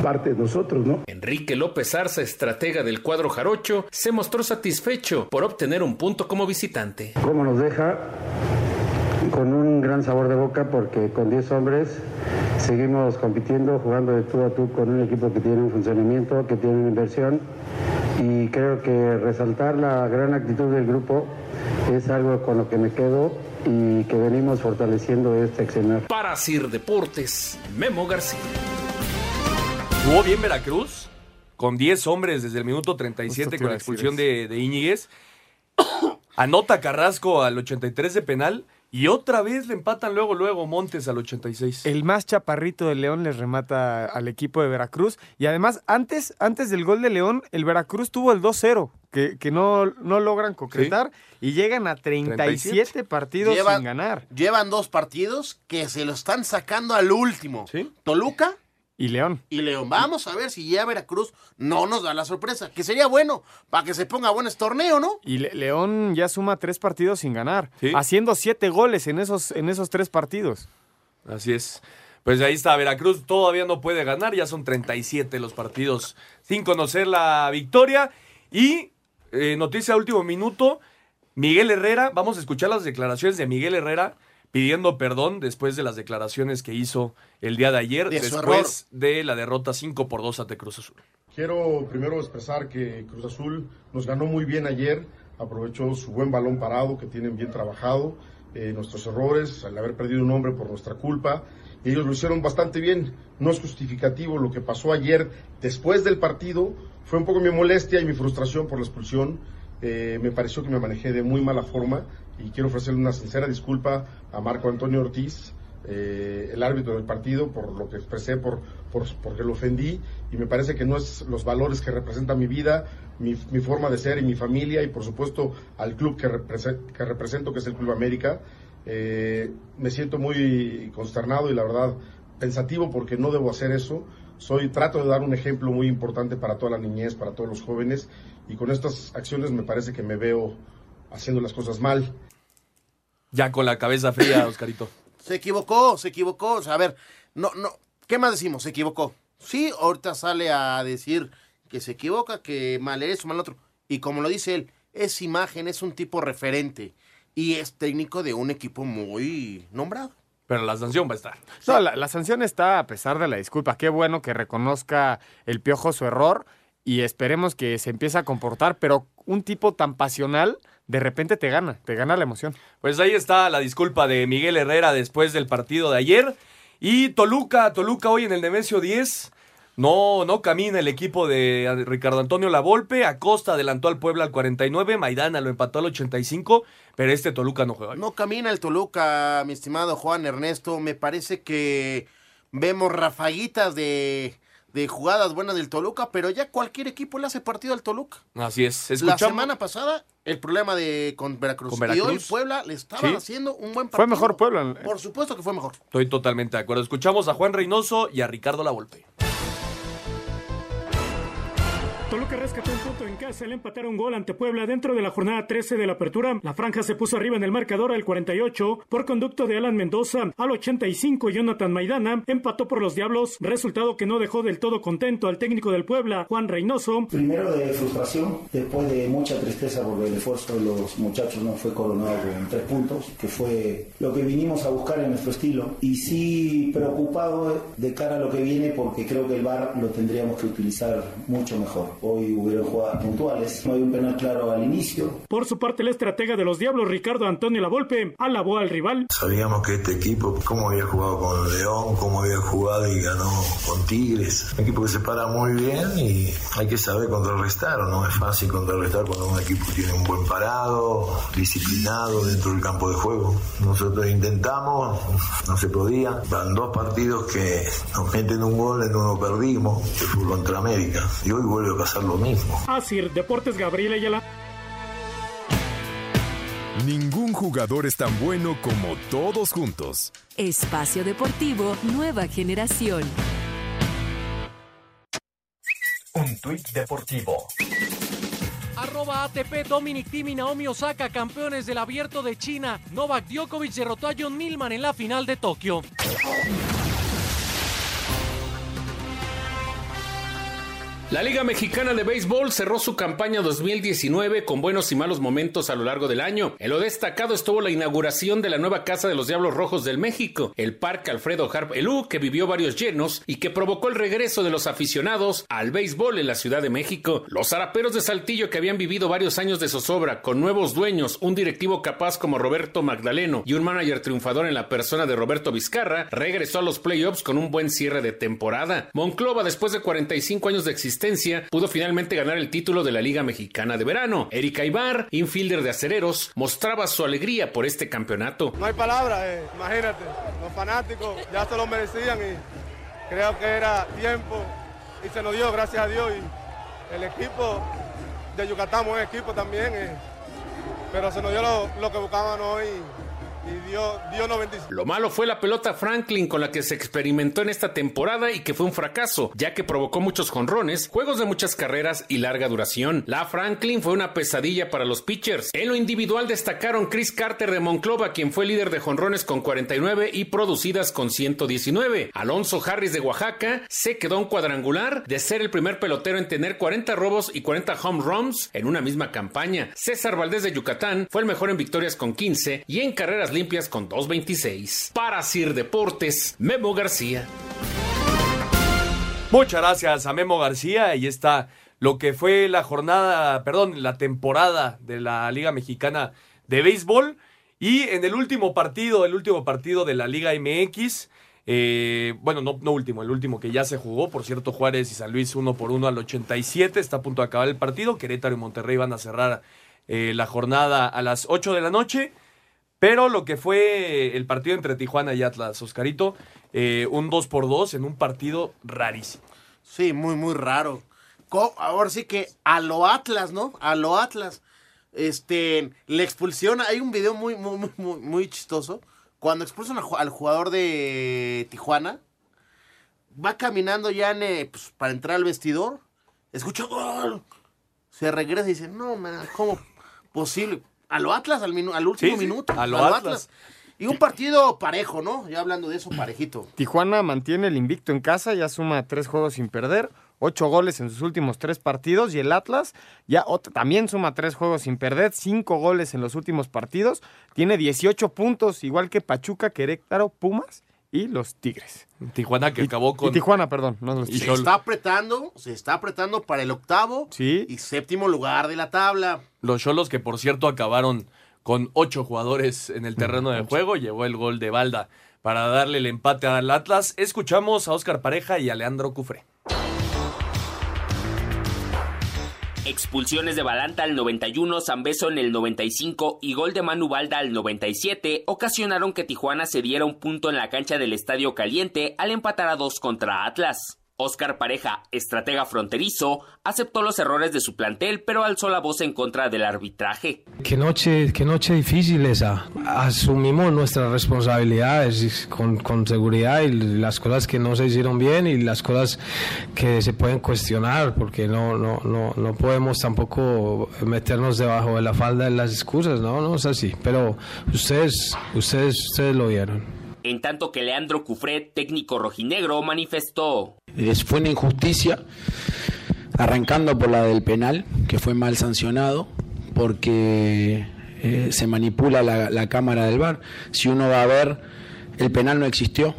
parte de nosotros, ¿no? Enrique López Arza, estratega del cuadro jarocho, se mostró satisfecho por obtener un punto como visitante. ¿Cómo nos deja? Con un gran sabor de boca porque con 10 hombres seguimos compitiendo, jugando de tú a tú con un equipo que tiene un funcionamiento, que tiene una inversión y creo que resaltar la gran actitud del grupo es algo con lo que me quedo y que venimos fortaleciendo este accionar. Para Sir Deportes, Memo García. Jugó bien Veracruz, con 10 hombres desde el minuto 37 Justo te con la expulsión de, de Íñiguez. Anota Carrasco al 83 de penal Y otra vez le empatan luego, luego Montes al 86. El más chaparrito de León les remata al equipo de Veracruz. Y además, antes, antes del gol de León, el Veracruz tuvo el 2-0, que, que no, no logran concretar. Y llegan a 37, 37. partidos Llevan- sin ganar. Llevan dos partidos que se lo están sacando al último. Toluca Y León. y León. Vamos a ver si ya Veracruz no nos da la sorpresa. Que sería bueno para que se ponga este torneo, ¿no? Y Le- León ya suma tres partidos sin ganar. Haciendo siete goles en esos, en esos tres partidos. Así es. Pues ahí está, Veracruz todavía no puede ganar, ya son 37 los partidos sin conocer la victoria. Y eh, noticia de último minuto, Miguel Herrera, vamos a escuchar las declaraciones de Miguel Herrera pidiendo perdón después de las declaraciones que hizo el día de ayer, De después de la derrota 5 por 2 ante Cruz Azul. Quiero primero expresar que Cruz Azul nos ganó muy bien ayer, aprovechó su buen balón parado que tienen bien trabajado, eh, nuestros errores, al haber perdido un hombre por nuestra culpa, ellos lo hicieron bastante bien. No es justificativo lo que pasó ayer después del partido, fue un poco mi molestia y mi frustración por la expulsión. Eh, me pareció que me manejé de muy mala forma y quiero ofrecerle una sincera disculpa a Marco Antonio Ortiz, eh, el árbitro del partido, por lo que expresé, por, por, porque lo ofendí y me parece que no es los valores que representa mi vida, mi, forma de ser y mi familia y por supuesto al club que, que represento, que es el Club América. Eh, me siento muy consternado y la verdad pensativo porque no debo hacer eso. Soy, trato de dar un ejemplo muy importante para toda la niñez, para todos los jóvenes y con estas acciones me parece que me veo haciendo las cosas mal. Ya con la cabeza fría, Oscarito. Se equivocó, se equivocó. O sea, a ver, no, no, ¿qué más decimos? Se equivocó. Sí, ahorita sale a decir que se equivoca, que mal eso, mal otro. Y como lo dice él, es imagen, es un tipo referente. Y es técnico de un equipo muy nombrado. Pero la sanción va a estar. No, la, la sanción está a pesar de la disculpa. Qué bueno que reconozca el piojo su error y esperemos que se empiece a comportar, pero un tipo tan pasional de repente te gana, te gana la emoción. Pues ahí está la disculpa de Miguel Herrera después del partido de ayer. Y Toluca, Toluca hoy en el Nemesio 10. No, no camina el equipo de Ricardo Antonio Lavolpe. Acosta adelantó al Puebla al 49. Maidana lo empató al 85. Pero este Toluca no juega. No camina el Toluca, mi estimado Juan Ernesto. Me parece que vemos rafaguitas de, de jugadas buenas del Toluca, pero ya cualquier equipo le hace partido al Toluca. Así es. La semana pasada, el problema de con Veracruz. Con Y hoy. Puebla le estaba Sí. haciendo un buen partido. Fue mejor Puebla. Por supuesto que fue mejor. Estoy totalmente de acuerdo. Escuchamos a Juan Reynoso y a Ricardo Lavolpe. Toluca rescató un punto en casa al empatar un gol ante Puebla dentro de la jornada 13 de la apertura. La franja se puso arriba en el marcador al 48 por conducto de Alan Mendoza. Al 85 Jonathan Maidana empató por los Diablos, resultado que no dejó del todo contento al técnico del Puebla, Juan Reynoso. Primero de frustración, después de mucha tristeza porque el esfuerzo de los muchachos no fue coronado con tres puntos, que fue lo que vinimos a buscar en nuestro estilo. Y sí preocupado de cara a lo que viene porque creo que el VAR lo tendríamos que utilizar mucho mejor. Hoy hubieron jugadas puntuales, no hay un penal claro al inicio, Por su parte, el estratega de los Diablos, Ricardo Antonio Lavolpe, alabó al rival. Sabíamos que este equipo, cómo había jugado con León, cómo había jugado y ganó con Tigres. Un equipo que se para muy bien y hay que saber contrarrestar. No es fácil contrarrestar cuando un equipo tiene un buen parado, disciplinado dentro del campo de juego. Nosotros intentamos, no se podía. Van dos partidos que nos meten un gol, en uno perdimos, que fue contra América. Y hoy vuelve a pasar lo mismo. Asir Deportes Gabriel Ayala. Ningún jugador es tan bueno como todos juntos. Espacio Deportivo Nueva Generación. Un tuit deportivo. Arroba ATP Dominic Thiem y Naomi Osaka, campeones del abierto de China. Novak Djokovic derrotó a John Millman en la final de Tokio. La Liga Mexicana de Béisbol cerró su campaña 2019 con buenos y malos momentos a lo largo del año. En lo destacado estuvo la inauguración de la nueva Casa de los Diablos Rojos del México, el Parque Alfredo Harp Elú, que vivió varios llenos y que provocó el regreso de los aficionados al béisbol en la Ciudad de México. Los zaraperos de Saltillo, que habían vivido varios años de zozobra con nuevos dueños, un directivo capaz como Roberto Magdaleno y un manager triunfador en la persona de Roberto Vizcarra, regresó a los playoffs con un buen cierre de temporada. Monclova, después de 45 años de existencia, pudo finalmente ganar el título de la Liga Mexicana de Verano. Erika Ibar, infielder de acereros, mostraba su alegría por este campeonato. No hay palabras, eh, imagínate, los fanáticos ya se lo merecían y creo que era tiempo y se nos dio, gracias a Dios. Y el equipo de Yucatán, buen equipo también, eh, pero se nos dio lo, lo que buscaban hoy y dio, dio 95. Lo malo fue la pelota Franklin con la que se experimentó en esta temporada y que fue un fracaso, ya que provocó muchos jonrones, juegos de muchas carreras y larga duración. La Franklin fue una pesadilla para los pitchers. En lo individual destacaron Chris Carter de Monclova, quien fue líder de jonrones con 49 y producidas con 119. Alonso Harris de Oaxaca se quedó un cuadrangular de ser el primer pelotero en tener 40 robos y 40 home runs en una misma campaña. César Valdés de Yucatán fue el mejor en victorias con 15 y en carreras limpias con 2.26. Para Sir Deportes, Memo García. Muchas gracias a Memo García. Ahí está lo que fue la jornada, perdón, la temporada de la Liga Mexicana de Béisbol. Y en el último partido, el último partido de la Liga MX, eh, bueno, no, no último, el último que ya se jugó, por cierto, Juárez y San Luis uno por uno al 87, está a punto de acabar el partido, Querétaro y Monterrey van a cerrar eh, la jornada a las 8 de la noche. Pero lo que fue el partido entre Tijuana y Atlas, Oscarito, eh, un 2 por 2 en un partido rarísimo. Sí, muy, muy raro. Ahora sí que a lo Atlas, ¿no? A lo Atlas. Este, la expulsión, hay un video muy, muy, muy, muy, muy chistoso. Cuando expulsan al jugador de Tijuana, va caminando ya eh, pues, para entrar al vestidor, escucha gol. Se regresa y dice, no, man, ¿cómo posible? A lo Atlas, al, minu- al último Sí, sí, minuto. a lo Atlas. Y un partido parejo, ¿no? Ya hablando de eso, parejito. Tijuana mantiene el invicto en casa, ya suma tres juegos sin perder, ocho goles en sus últimos tres partidos y el Atlas ya también suma tres juegos sin perder, cinco goles en los últimos partidos, tiene 18 puntos, igual que Pachuca, Querétaro, Pumas y los Tigres. Tijuana que acabó Y con... Tijuana, perdón, no los Se está apretando, se está apretando para el octavo Sí. y séptimo lugar de la tabla. Los Cholos que por cierto acabaron con ocho jugadores en el terreno de juego, llegó el gol de Balda para darle el empate al Atlas. Escuchamos a Oscar Pareja y a Leandro Cufré. Expulsiones de Balanta al 91, Zambeso en el 95 y gol de Manu Balda al 97 ocasionaron que Tijuana se diera un punto en la cancha del Estadio Caliente al empatar a dos contra Atlas. Oscar Pareja, estratega fronterizo, aceptó los errores de su plantel, pero alzó la voz en contra del arbitraje. Qué noche, qué noche difícil esa. Asumimos nuestras responsabilidades con, seguridad y las cosas que no se hicieron bien y las cosas que se pueden cuestionar, porque no, no, no, no podemos tampoco meternos debajo de la falda de las excusas, no, no es así. Pero ustedes, ustedes, ustedes lo vieron. En tanto que Leandro Cufré, técnico rojinegro, manifestó. Es- fue una injusticia, arrancando por la del penal, que fue mal sancionado, porque eh, se manipula la, cámara del bar. Si uno va a ver, el penal no existió.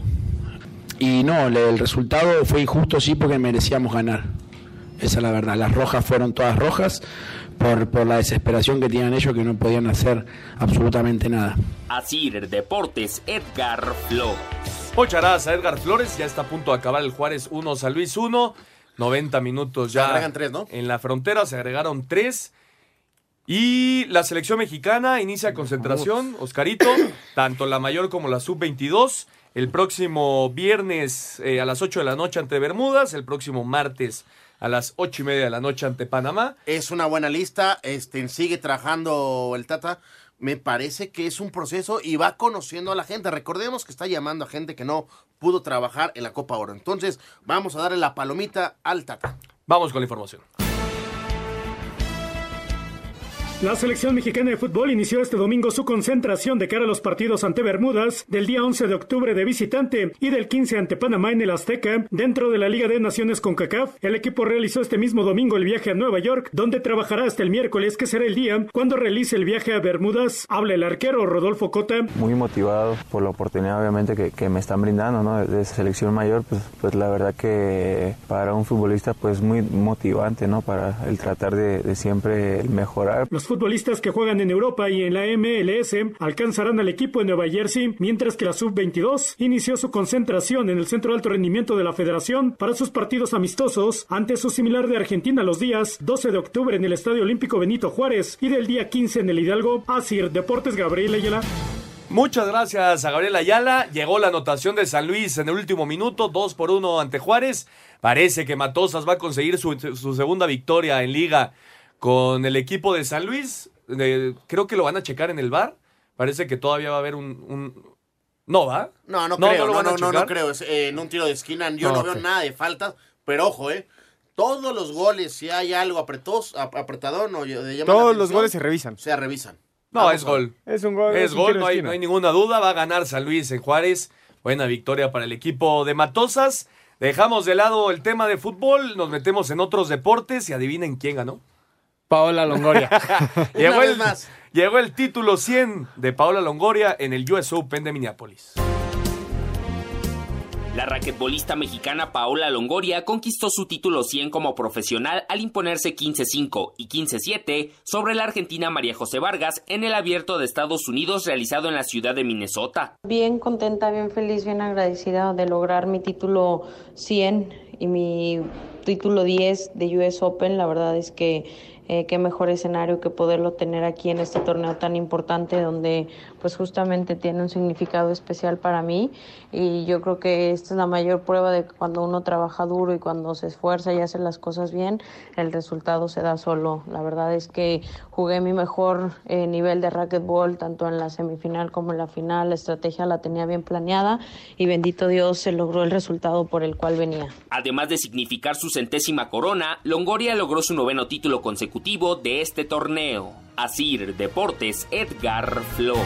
Y no, el resultado fue injusto, sí, porque merecíamos ganar. Esa es la verdad. Las rojas fueron todas rojas por, por la desesperación que tenían ellos, que no podían hacer absolutamente nada. Asir Deportes, Edgar Flores. Muchas gracias a Edgar Flores, ya está a punto de acabar el Juárez 1, San Luis 1. 90 minutos ya. Se agregan tres, ¿no? En la frontera se agregaron tres. Y la selección mexicana inicia concentración, Oscarito, tanto la mayor como la sub-22. El próximo viernes eh, a las 8 de la noche ante Bermudas, el próximo martes a las 8 y media de la noche ante Panamá. Es una buena lista, este, sigue trabajando el Tata. Me parece que es un proceso y va conociendo a la gente. Recordemos que está llamando a gente que no pudo trabajar en la Copa Oro. Entonces, vamos a darle la palomita al Tata. Vamos con la información. La selección mexicana de fútbol inició este domingo su concentración de cara a los partidos ante Bermudas del día 11 de octubre de visitante y del 15 ante Panamá en el Azteca dentro de la Liga de Naciones con CACAF. El equipo realizó este mismo domingo el viaje a Nueva York, donde trabajará hasta el miércoles, que será el día cuando realice el viaje a Bermudas. Habla el arquero Rodolfo Cota. muy motivado por la oportunidad obviamente que, que me están brindando ¿no? de, selección mayor pues, pues la verdad que para un futbolista pues muy motivante no para el tratar de, de siempre mejorar Los futbolistas que juegan en Europa y en la MLS alcanzarán al equipo en Nueva Jersey, mientras que la sub-22 inició su concentración en el centro de alto rendimiento de la federación para sus partidos amistosos ante su similar de Argentina los días 12 de octubre en el Estadio Olímpico Benito Juárez y del día 15 en el Hidalgo. Asir Deportes Gabriel Ayala. Muchas gracias a Gabriel Ayala. Llegó la anotación de San Luis en el último minuto, 2 por 1 ante Juárez. Parece que Matosas va a conseguir su segunda victoria en liga con el equipo de San Luis. Eh, creo que lo van a checar en el bar. Parece que todavía va a haber un... un... ¿No va? No, no, creo, no, a no, no, no checar? creo. Es, eh, en un tiro de esquina yo Ah, no veo nada de faltas, pero ojo, eh. Todos los goles, si hay algo apretos, ap- apretadón o de Todos los goles se revisan. Se revisan. No, Vamos es gol. Es un gol. Es un gol, no hay, no hay ninguna duda. Va a ganar San Luis en Juárez. Buena victoria para el equipo de Matosas. Dejamos de lado el tema de fútbol, nos metemos en otros deportes y adivinen quién ganó. Paola Longoria. llegó, el, más. llegó el título 100 de Paola Longoria en el US Open de Minneapolis. La raquetbolista mexicana Paola Longoria conquistó su título 100 como profesional al imponerse 15-5 y 15-7 sobre la argentina María José Vargas en el abierto de Estados Unidos realizado en la ciudad de Minnesota. Bien contenta, bien feliz, bien agradecida de lograr mi título 100 y mi título 10 de US Open. La verdad es que eh, qué mejor escenario que poderlo tener aquí en este torneo tan importante donde pues justamente tiene un significado especial para mí y yo creo que esta es la mayor prueba de que cuando uno trabaja duro y cuando se esfuerza y hace las cosas bien, el resultado se da solo. La verdad es que jugué mi mejor eh, nivel de racquetball tanto en la semifinal como en la final. La estrategia la tenía bien planeada y bendito Dios se logró el resultado por el cual venía. Además de significar su centésima corona, Longoria logró su noveno título consecutivo de este torneo. Asir Deportes, Edgar Flores.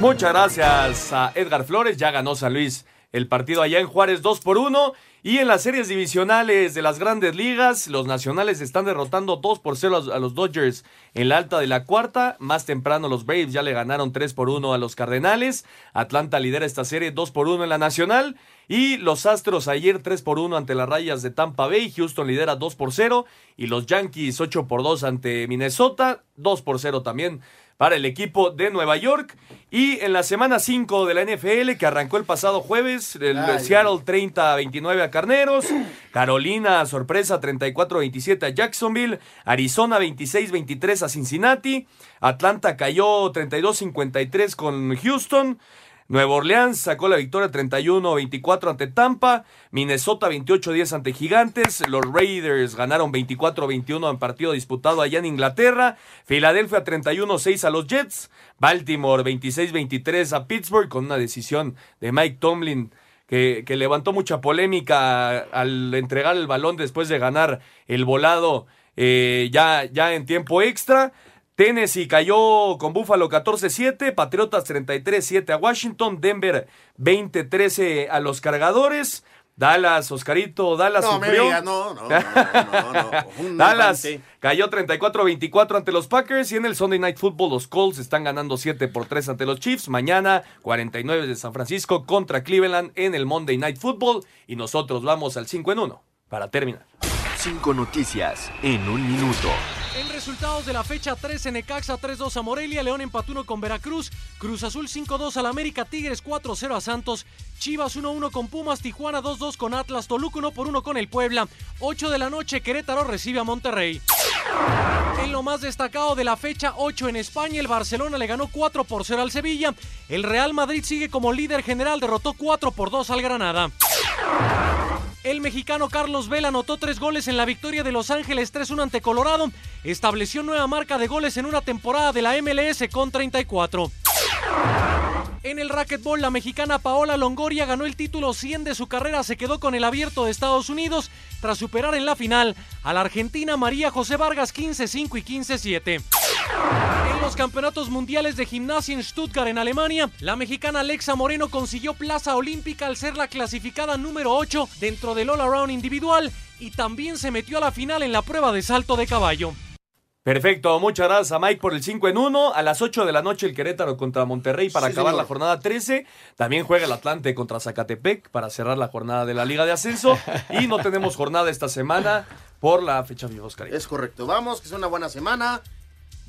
Muchas gracias a Edgar Flores. Ya ganó San Luis el partido allá en Juárez 2 por 1. Y en las series divisionales de las grandes ligas, los nacionales están derrotando 2 por 0 a los- Dodgers en la alta de la cuarta. Más temprano los Braves ya le ganaron 3 por 1 a los Cardenales. Atlanta lidera esta serie 2 por 1 en la nacional. Y los Astros ayer 3 por 1 ante las rayas de Tampa Bay. Houston lidera 2 por 0. Y los Yankees 8 por 2 ante Minnesota. 2 por 0 también para el equipo de Nueva York. Y en la semana 5 de la NFL, que arrancó el pasado jueves, el Ay. Seattle 30-29 a Carneros, Carolina, sorpresa, 34-27 a Jacksonville, Arizona 26-23 a Cincinnati, Atlanta cayó 32-53 con Houston. Nueva Orleans sacó la victoria 31-24 ante Tampa, Minnesota 28-10 ante Gigantes, los Raiders ganaron 24-21 en partido disputado allá en Inglaterra, Filadelfia 31-6 a los Jets, Baltimore 26-23 a Pittsburgh con una decisión de Mike Tomlin que, que levantó mucha polémica al entregar el balón después de ganar el volado eh, ya, ya en tiempo extra. Tennessee cayó con Buffalo 14-7, Patriotas 33-7 a Washington, Denver 20-13 a los cargadores. Dallas, Oscarito, Dallas No, me sufrió. digas, no, no, no, no, no, no. Dallas cayó 34-24 ante los Packers y en el Sunday Night Football los Colts están ganando 7 por 3 ante los Chiefs. Mañana 49 de San Francisco contra Cleveland en el Monday Night Football y nosotros vamos al 5 en 1 para terminar. Cinco noticias en un minuto. En resultados de la fecha 13, Necaxa 3-2 a Morelia, León empató 1 con Veracruz, Cruz Azul 5-2 al América, Tigres 4-0 a Santos, Chivas 1-1 con Pumas, Tijuana 2-2 con Atlas, Toluca 1 por 1 con el Puebla, 8 de la noche Querétaro recibe a Monterrey. En lo más destacado de la fecha 8 en España, el Barcelona le ganó 4 por 0 al Sevilla, el Real Madrid sigue como líder general, derrotó 4 por 2 al Granada. El mexicano Carlos Vela anotó tres goles en la victoria de Los Ángeles 3-1 ante Colorado. Estableció nueva marca de goles en una temporada de la MLS con 34. En el racquetball, la mexicana Paola Longoria ganó el título 100 de su carrera, se quedó con el abierto de Estados Unidos tras superar en la final a la argentina María José Vargas 15-5 y 15-7. Los campeonatos mundiales de gimnasia en Stuttgart, en Alemania, la mexicana Alexa Moreno consiguió plaza olímpica al ser la clasificada número 8 dentro del all-around individual y también se metió a la final en la prueba de salto de caballo. Perfecto, muchas gracias a Mike por el 5 en 1. A las 8 de la noche el Querétaro contra Monterrey para Sí, acabar señor. la jornada 13. También juega el Atlante contra Zacatepec para cerrar la jornada de la Liga de Ascenso. Y no tenemos jornada esta semana por la fecha FIFA, Oscar. Es correcto. Vamos, que es una buena semana.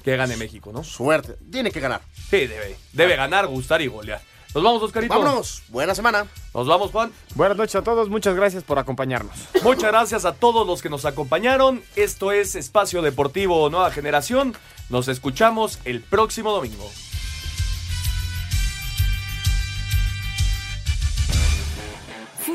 Que gane México, ¿no? Suerte. Tiene que ganar. Sí, debe. Debe ganar, gustar y golear. Nos vamos, Oscarito. Vámonos. Buena semana. Nos vamos, Juan. Buenas noches a todos. Muchas gracias por acompañarnos. Muchas gracias a todos los que nos acompañaron. Esto es Espacio Deportivo Nueva Generación. Nos escuchamos el próximo domingo.